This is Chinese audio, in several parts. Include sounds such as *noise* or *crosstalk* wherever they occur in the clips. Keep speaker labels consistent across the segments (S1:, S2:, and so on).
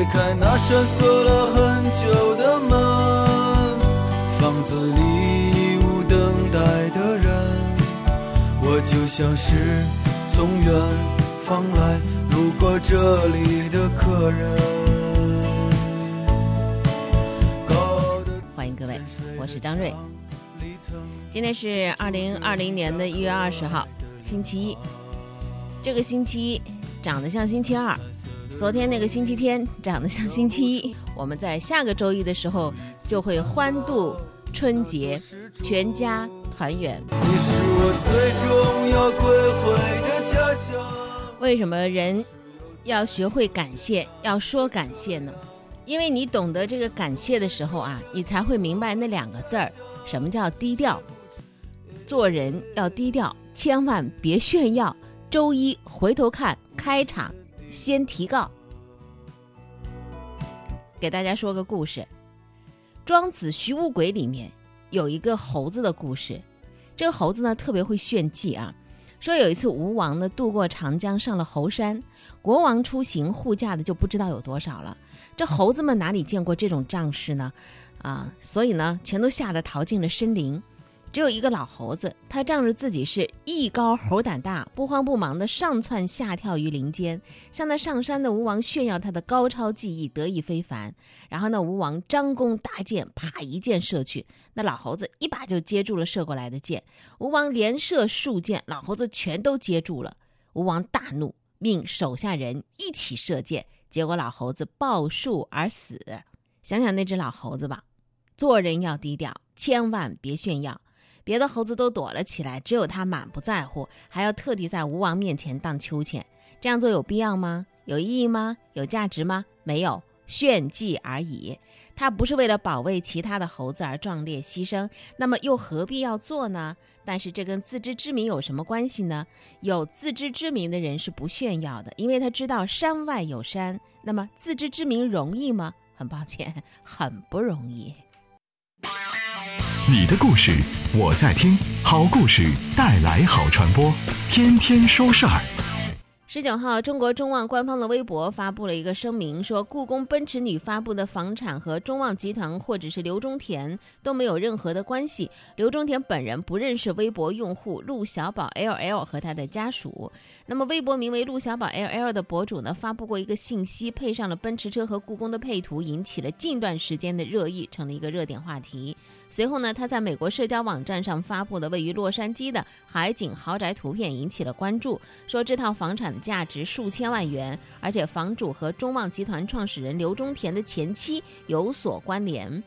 S1: 推开那扇锁了很久的门，房子里已无等待的人，我就像是从远方来路过这里的客人。
S2: 欢迎各位，我是张瑞。今天是二零二零年的一月二十号，星期一。这个星期一长得像星期二，昨天那个星期天长得像星期一。我们在下个周一的时候就会欢度春节，全家团圆。
S1: 你是我最终要归回的家乡。
S2: 为什么人要学会感谢，要说感谢呢？因为你懂得这个感谢的时候啊，你才会明白那两个字儿，什么叫低调。做人要低调，千万别炫耀。周一回头看，开场先提告。给大家说个故事，《庄子·徐无鬼》里面有一个猴子的故事。这个猴子呢，特别会炫技啊。说有一次吴王呢渡过长江，上了猴山，国王出行护驾的就不知道有多少了。这猴子们哪里见过这种仗势呢？啊，所以呢，全都吓得逃进了森林。只有一个老猴子，他仗着自己是艺高猴胆大，不慌不忙地上窜下跳于林间，向那上山的吴王炫耀他的高超技艺，得意非凡。然后那吴王张弓搭箭，啪一箭射去，那老猴子一把就接住了射过来的箭。吴王连射数箭，老猴子全都接住了。吴王大怒，命手下人一起射箭，结果老猴子抱树而死。想想那只老猴子吧，做人要低调，千万别炫耀。别的猴子都躲了起来，只有他满不在乎，还要特地在吴王面前荡秋千。这样做有必要吗？有意义吗？有价值吗？没有，炫技而已。他不是为了保卫其他的猴子而壮烈牺牲，那么又何必要做呢？但是这跟自知之明有什么关系呢？有自知之明的人是不炫耀的，因为他知道山外有山。那么自知之明容易吗？很抱歉，*laughs* 很不容易。
S3: 你的故事我在听，好故事带来好传播，天天说事儿。
S2: 十九号，中国中旺官方的微博发布了一个声明，说故宫奔驰女发布的房产和中旺集团或者是刘忠田都没有任何的关系。刘忠田本人不认识微博用户陆小宝 LL 和他的家属。那么，微博名为陆小宝 LL 的博主呢，发布过一个信息，配上了奔驰车和故宫的配图，引起了近段时间的热议，成了一个热点话题。随后呢，他在美国社交网站上发布的位于洛杉矶的海景豪宅图片，引起了关注，说这套房产。价值数千万元，而且房主和中旺集团创始人刘忠田的前妻有所关联。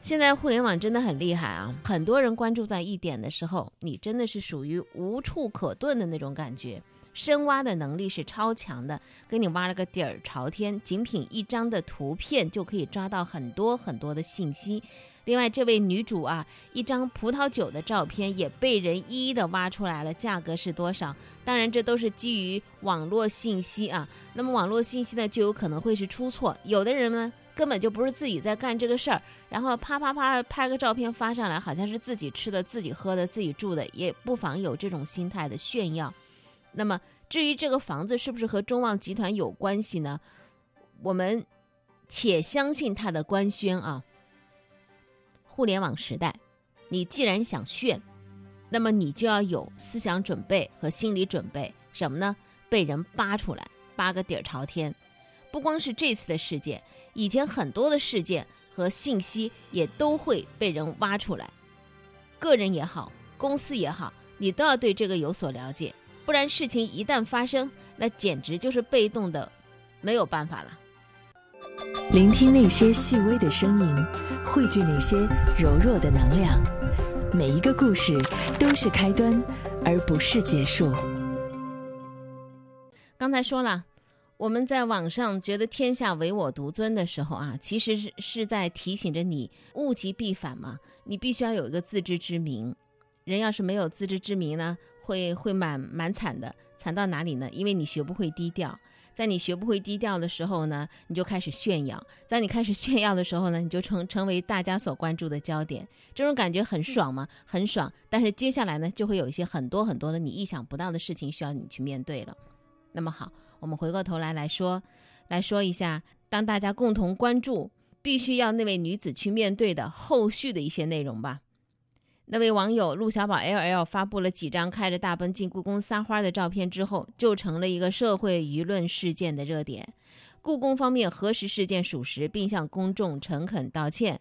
S2: 现在互联网真的很厉害啊！很多人关注在一点的时候，你真的是属于无处可遁的那种感觉。深挖的能力是超强的，给你挖了个底儿朝天，仅凭一张的图片就可以抓到很多很多的信息。另外，这位女主啊，一张葡萄酒的照片也被人一一的挖出来了，价格是多少？当然，这都是基于网络信息啊。那么，网络信息呢，就有可能会是出错。有的人呢，根本就不是自己在干这个事儿，然后啪啪啪拍个照片发上来，好像是自己吃的、自己喝的、自己住的，也不妨有这种心态的炫耀。那么，至于这个房子是不是和中旺集团有关系呢？我们且相信他的官宣啊。互联网时代，你既然想炫，那么你就要有思想准备和心理准备，什么呢？被人扒出来，扒个底儿朝天。不光是这次的事件，以前很多的事件和信息也都会被人挖出来。个人也好，公司也好，你都要对这个有所了解，不然事情一旦发生，那简直就是被动的，没有办法了。
S4: 聆听那些细微的声音，汇聚那些柔弱的能量。每一个故事都是开端，而不是结束。
S2: 刚才说了，我们在网上觉得天下唯我独尊的时候啊，其实是是在提醒着你物极必反嘛。你必须要有一个自知之明。人要是没有自知之明呢，会会蛮蛮惨的。惨到哪里呢？因为你学不会低调。在你学不会低调的时候呢，你就开始炫耀；在你开始炫耀的时候呢，你就成成为大家所关注的焦点。这种感觉很爽吗？很爽。但是接下来呢，就会有一些很多很多的你意想不到的事情需要你去面对了。那么好，我们回过头来来说，来说一下，当大家共同关注，必须要那位女子去面对的后续的一些内容吧。那位网友陆小宝 L L 发布了几张开着大奔进故宫撒花的照片之后，就成了一个社会舆论事件的热点。故宫方面核实事件属实，并向公众诚恳道歉。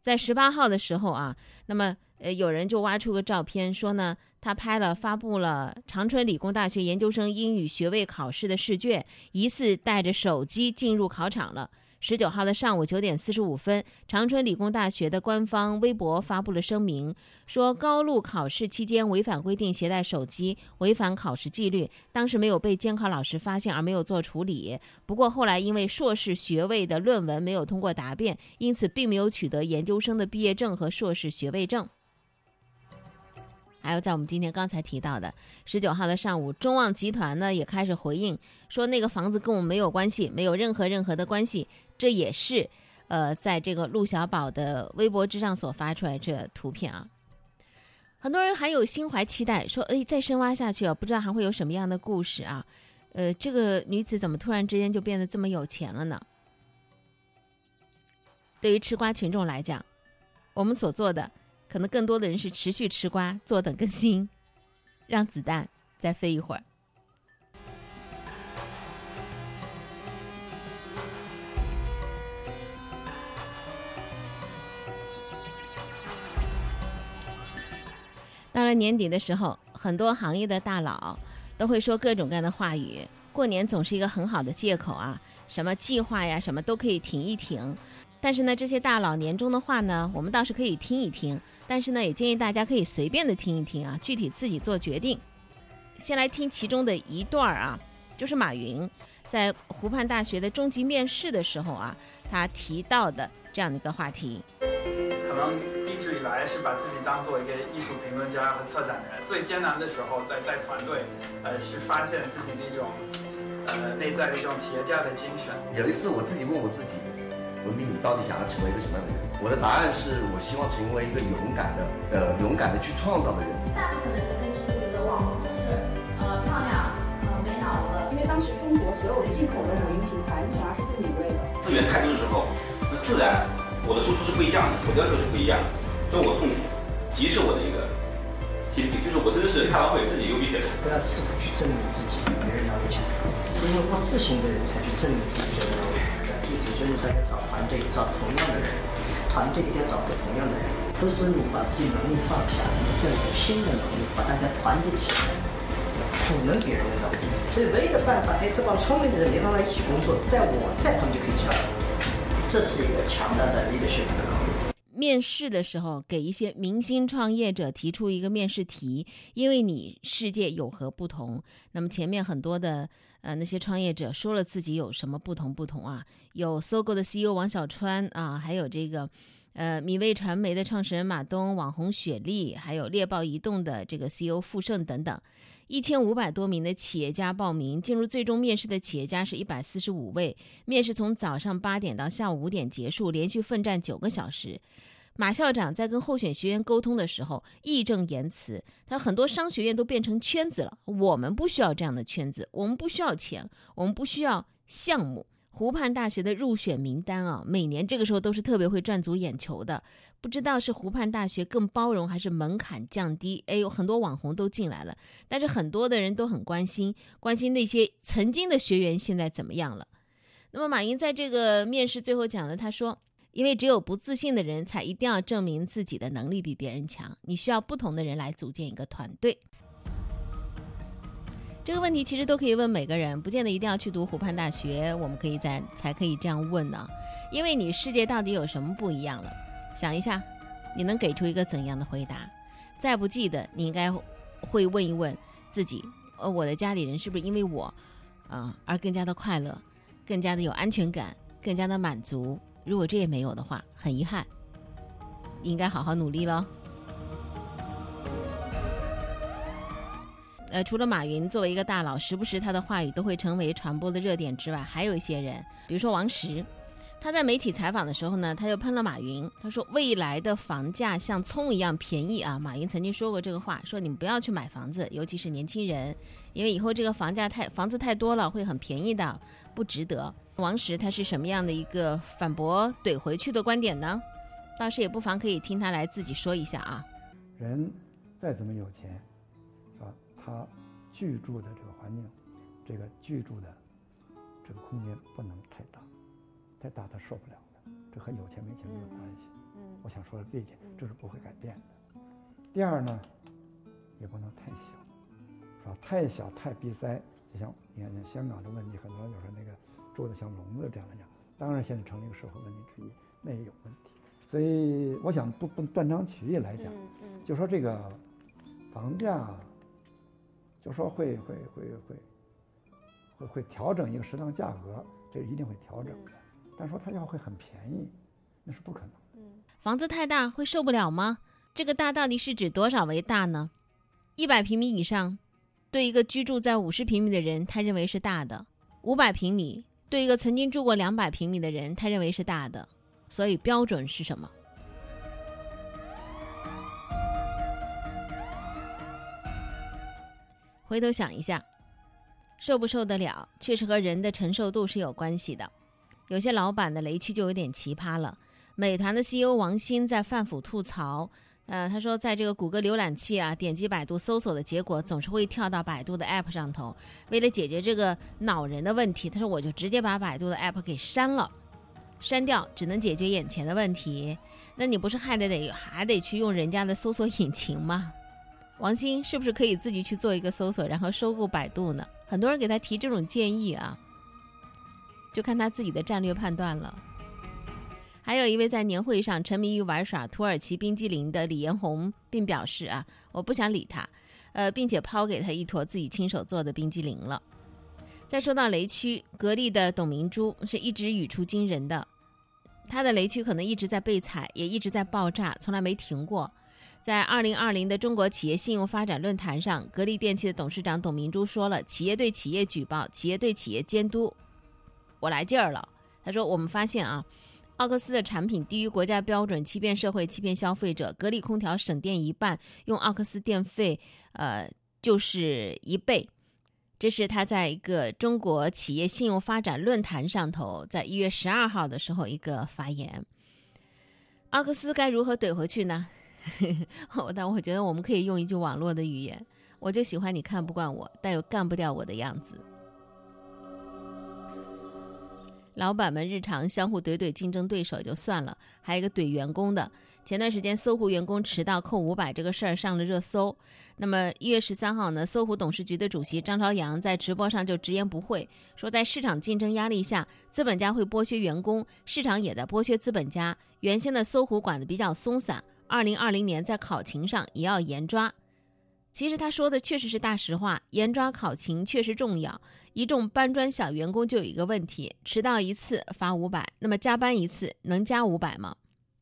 S2: 在十八号的时候啊，那么呃，有人就挖出个照片，说呢，他拍了发布了长春理工大学研究生英语学位考试的试卷，疑似带着手机进入考场了。十九号的上午九点四十五分，长春理工大学的官方微博发布了声明，说高录考试期间违反规定携带手机，违反考试纪律。当时没有被监考老师发现，而没有做处理。不过后来因为硕士学位的论文没有通过答辩，因此并没有取得研究生的毕业证和硕士学位证。还有，在我们今天刚才提到的十九号的上午，中旺集团呢也开始回应说，那个房子跟我们没有关系，没有任何任何的关系。这也是，呃，在这个陆小宝的微博之上所发出来这图片啊。很多人还有心怀期待，说，哎，再深挖下去啊，不知道还会有什么样的故事啊？呃，这个女子怎么突然之间就变得这么有钱了呢？对于吃瓜群众来讲，我们所做的。可能更多的人是持续吃瓜，坐等更新，让子弹再飞一会儿。到了年底的时候，很多行业的大佬都会说各种各样的话语。过年总是一个很好的借口啊，什么计划呀，什么都可以停一停。但是呢，这些大佬年终的话呢，我们倒是可以听一听。但是呢，也建议大家可以随便的听一听啊，具体自己做决定。先来听其中的一段儿啊，就是马云在湖畔大学的终极面试的时候啊，他提到的这样的一个话题。
S5: 可能一直以来是把自己当做一个艺术评论家和策展人，最艰难的时候在带团队，呃，是发现自己的一种呃内在的一种企业家的精神。
S6: 有一次我自己问我自己。文斌，你到底想要成为一个什么样的人？我的答案是我希望成为一个勇敢的，呃，勇敢的去创造的人。
S7: 大部分的人认知觉得网红就是呃漂亮，呃没脑子。因为当时中国所有的进口的母婴品牌，依然是最敏锐的。
S8: 资源太多的时候，那自然我的输出是不一样的，我的要求是不一样的，所以我痛苦，即是我的一个心病，就是我真的是开完会自己流鼻血。
S9: 不要试图去证明自己比别人要强，只有过自信的人才去证明自己的能力。所以说要找团队，找同样的人，团队一定要找个同样的人。不是说你把自己能力放下，你是要有新的能力，把大家团结起来，赋能别人的能力。所以唯一的办法，哎，这帮聪明的人没办法一起工作，在我在他们就可以强。这是一个强大的一个选择。
S2: 面试的时候，给一些明星创业者提出一个面试题，因为你世界有何不同？那么前面很多的呃那些创业者说了自己有什么不同不同啊？有搜狗的 CEO 王小川啊，还有这个呃米味传媒的创始人马东，网红雪莉，还有猎豹移动的这个 CEO 傅盛等等。一千五百多名的企业家报名进入最终面试的企业家是一百四十五位。面试从早上八点到下午五点结束，连续奋战九个小时。马校长在跟候选学员沟通的时候义正言辞，他说很多商学院都变成圈子了，我们不需要这样的圈子，我们不需要钱，我们不需要项目。湖畔大学的入选名单啊，每年这个时候都是特别会赚足眼球的。不知道是湖畔大学更包容，还是门槛降低？哎，有很多网红都进来了，但是很多的人都很关心，关心那些曾经的学员现在怎么样了。那么马云在这个面试最后讲了，他说：“因为只有不自信的人才一定要证明自己的能力比别人强，你需要不同的人来组建一个团队。”这个问题其实都可以问每个人，不见得一定要去读湖畔大学，我们可以在才可以这样问呢。因为你世界到底有什么不一样了？想一下，你能给出一个怎样的回答？再不记得，你应该会问一问自己：呃，我的家里人是不是因为我，啊，而更加的快乐，更加的有安全感，更加的满足？如果这也没有的话，很遗憾，应该好好努力了。呃，除了马云作为一个大佬，时不时他的话语都会成为传播的热点之外，还有一些人，比如说王石，他在媒体采访的时候呢，他就喷了马云。他说：“未来的房价像葱一样便宜啊！”马云曾经说过这个话，说你们不要去买房子，尤其是年轻人，因为以后这个房价太房子太多了，会很便宜的，不值得。王石他是什么样的一个反驳怼回去的观点呢？当时也不妨可以听他来自己说一下啊。
S10: 人再怎么有钱，他居住的这个环境，这个居住的这个空间不能太大。太大他受不了的，这和有钱没钱没有关系。嗯，我想说的这一点，这是不会改变的。第二呢，也不能太小，是吧？太小太逼塞，就像你看像香港的问题，很多人就说那个住的像笼子这样的讲，当然现在成了一个社会问题之一，那也有问题。所以我想不不断章取义来讲，就说这个房价，就说会会会会会会调整一个适当价格，这一定会调整的。但说它要会很便宜，那是不可能。
S2: 嗯，房子太大会受不了吗？这个大到底是指多少为大呢？一百平米以上，对一个居住在五十平米的人，他认为是大的；五百平米，对一个曾经住过两百平米的人，他认为是大的。所以标准是什么？回头想一下，受不受得了，确实和人的承受度是有关系的。有些老板的雷区就有点奇葩了。美团的 CEO 王兴在饭府吐槽，呃，他说，在这个谷歌浏览器啊，点击百度搜索的结果总是会跳到百度的 App 上头。为了解决这个恼人的问题，他说我就直接把百度的 App 给删了，删掉只能解决眼前的问题。那你不是还得得还得去用人家的搜索引擎吗？王兴是不是可以自己去做一个搜索，然后收购百度呢？很多人给他提这种建议啊。就看他自己的战略判断了。还有一位在年会上沉迷于玩耍土耳其冰激凌的李彦宏，并表示啊，我不想理他，呃，并且抛给他一坨自己亲手做的冰激凌了。再说到雷区，格力的董明珠是一直语出惊人的，他的雷区可能一直在被踩，也一直在爆炸，从来没停过。在二零二零的中国企业信用发展论坛上，格力电器的董事长董明珠说了：“企业对企业举报，企业对企业监督。”我来劲儿了，他说：“我们发现啊，奥克斯的产品低于国家标准，欺骗社会，欺骗消费者。格力空调省电一半，用奥克斯电费，呃，就是一倍。”这是他在一个中国企业信用发展论坛上头，在一月十二号的时候一个发言。奥克斯该如何怼回去呢？*laughs* 我但我觉得我们可以用一句网络的语言：“我就喜欢你看不惯我，但又干不掉我的样子。”老板们日常相互怼怼竞争对手就算了，还有一个怼员工的。前段时间搜狐员工迟到扣五百这个事儿上了热搜。那么一月十三号呢，搜狐董事局的主席张朝阳在直播上就直言不讳说，在市场竞争压力下，资本家会剥削员工，市场也在剥削资本家。原先的搜狐管的比较松散，二零二零年在考勤上也要严抓。其实他说的确实是大实话，严抓考勤确实重要。一众搬砖小员工就有一个问题：迟到一次罚五百，那么加班一次能加五百吗？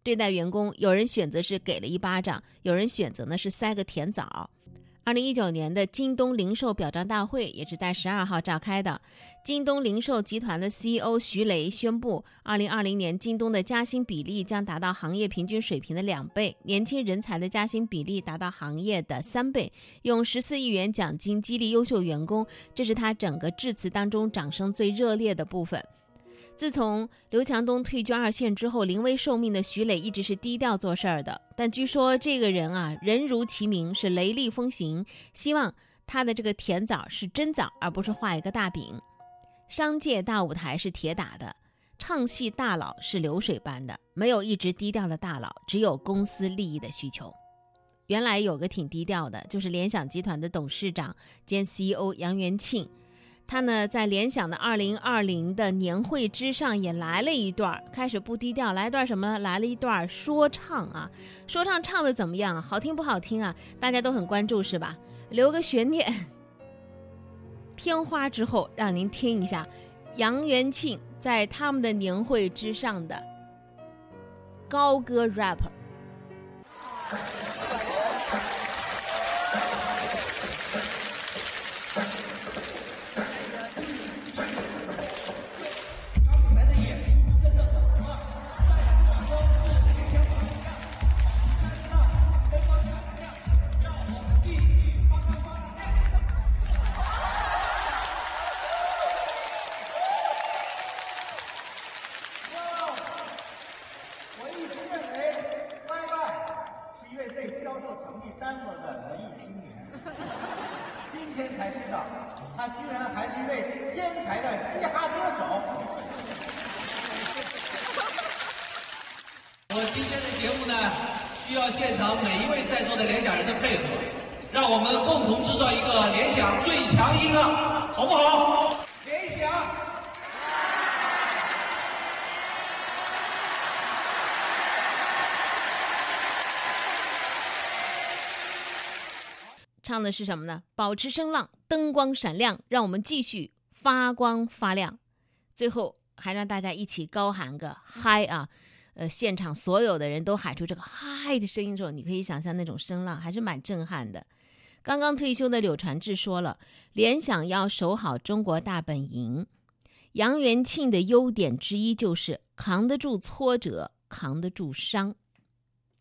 S2: 对待员工，有人选择是给了一巴掌，有人选择呢是塞个甜枣。二零一九年的京东零售表彰大会也是在十二号召开的。京东零售集团的 CEO 徐雷宣布，二零二零年京东的加薪比例将达到行业平均水平的两倍，年轻人才的加薪比例达到行业的三倍，用十四亿元奖金激励优秀员工。这是他整个致辞当中掌声最热烈的部分。自从刘强东退居二线之后，临危受命的徐磊一直是低调做事儿的。但据说这个人啊，人如其名，是雷厉风行。希望他的这个甜枣是真枣，而不是画一个大饼。商界大舞台是铁打的，唱戏大佬是流水般的，没有一直低调的大佬，只有公司利益的需求。原来有个挺低调的，就是联想集团的董事长兼 CEO 杨元庆。他呢，在联想的二零二零的年会之上也来了一段，开始不低调，来一段什么呢？来了一段说唱啊，说唱唱的怎么样？好听不好听啊？大家都很关注是吧？留个悬念，片花之后让您听一下杨元庆在他们的年会之上的高歌 rap。
S11: 我今天的节目呢，需要现场每一位在座的联想人的配合，让我们共同制造一个联想最强音浪，好不好？联想。
S2: 唱的是什么呢？保持声浪，灯光闪亮，让我们继续发光发亮。最后还让大家一起高喊个嗨啊！呃，现场所有的人都喊出这个嗨的声音之后，你可以想象那种声浪还是蛮震撼的。刚刚退休的柳传志说了，联想要守好中国大本营。杨元庆的优点之一就是扛得住挫折，扛得住伤。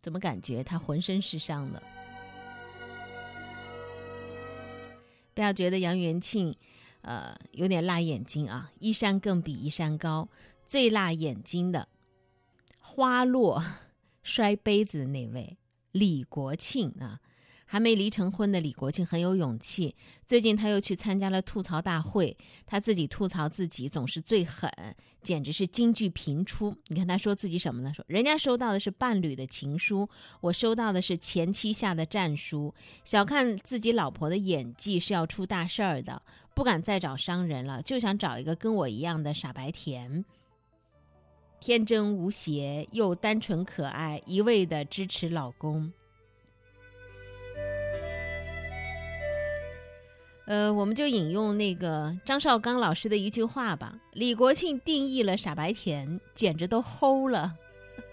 S2: 怎么感觉他浑身是伤的？不要觉得杨元庆，呃，有点辣眼睛啊！一山更比一山高，最辣眼睛的，花落 *laughs* 摔杯子的那位李国庆啊。还没离成婚的李国庆很有勇气。最近他又去参加了吐槽大会，他自己吐槽自己总是最狠，简直是金句频出。你看他说自己什么呢？说人家收到的是伴侣的情书，我收到的是前妻下的战书。小看自己老婆的演技是要出大事儿的，不敢再找商人了，就想找一个跟我一样的傻白甜，天真无邪又单纯可爱，一味的支持老公。呃，我们就引用那个张绍刚老师的一句话吧：李国庆定义了傻白甜，简直都齁了，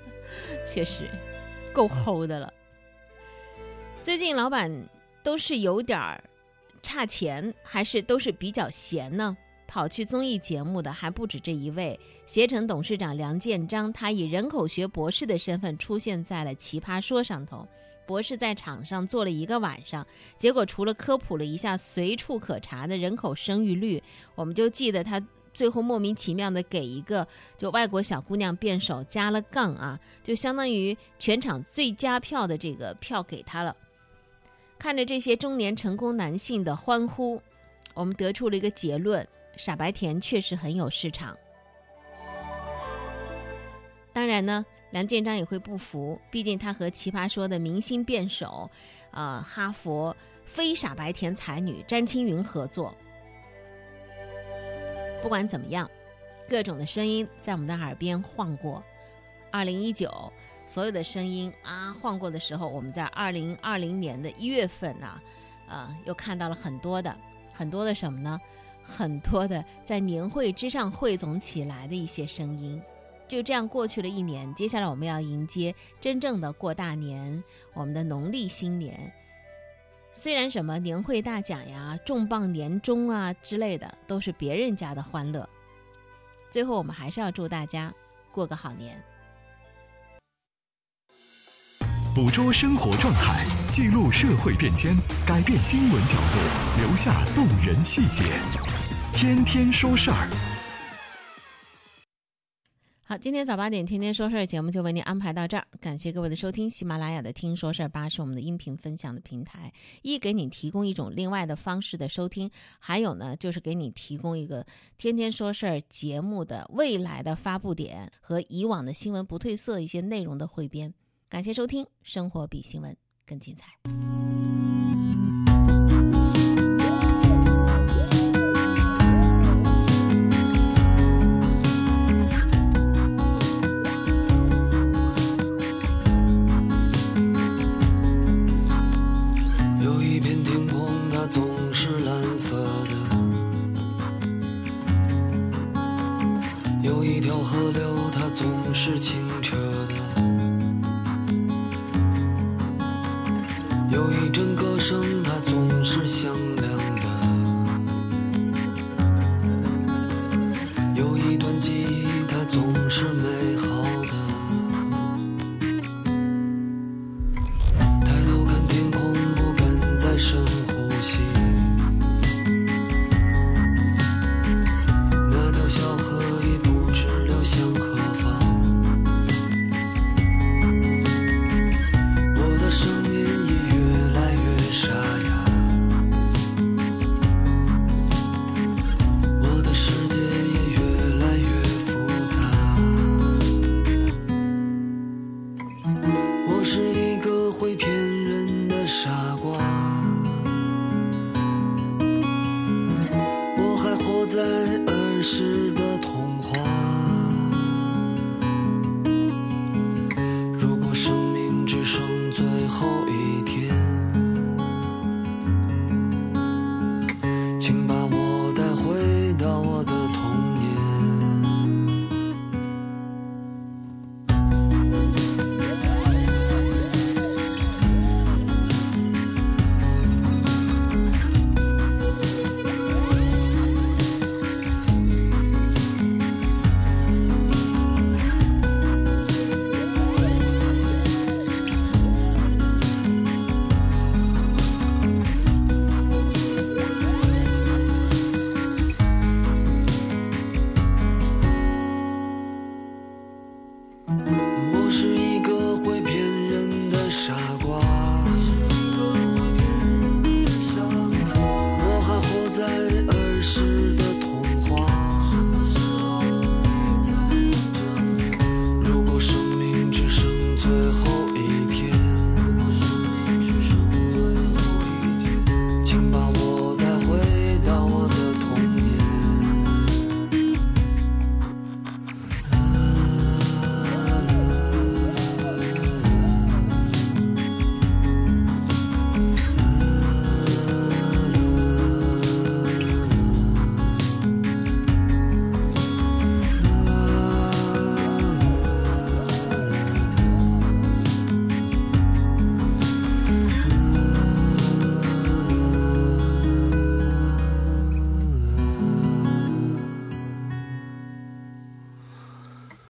S2: *laughs* 确实够齁的了。最近老板都是有点儿差钱，还是都是比较闲呢？跑去综艺节目的还不止这一位，携程董事长梁建章，他以人口学博士的身份出现在了《奇葩说》上头。博士在场上坐了一个晚上，结果除了科普了一下随处可查的人口生育率，我们就记得他最后莫名其妙的给一个就外国小姑娘辩手加了杠啊，就相当于全场最佳票的这个票给他了。看着这些中年成功男性的欢呼，我们得出了一个结论：傻白甜确实很有市场。当然呢。梁建章也会不服，毕竟他和《奇葩说》的明星辩手，呃，哈佛非傻白甜才女詹青云合作。不管怎么样，各种的声音在我们的耳边晃过。二零一九，所有的声音啊晃过的时候，我们在二零二零年的一月份呢，呃，又看到了很多的很多的什么呢？很多的在年会之上汇总起来的一些声音。就这样过去了一年，接下来我们要迎接真正的过大年，我们的农历新年。虽然什么年会大奖呀、重磅年终啊之类的都是别人家的欢乐，最后我们还是要祝大家过个好年。
S3: 捕捉生活状态，记录社会变迁，改变新闻角度，留下动人细节。天天说事儿。
S2: 好，今天早八点天天说事儿节目就为您安排到这儿，感谢各位的收听。喜马拉雅的听说事儿吧是我们的音频分享的平台，一给你提供一种另外的方式的收听，还有呢就是给你提供一个天天说事儿节目的未来的发布点和以往的新闻不褪色一些内容的汇编。感谢收听，生活比新闻更精彩。
S12: 有一条河流，它总是清澈的。有一阵歌声，它总是响亮。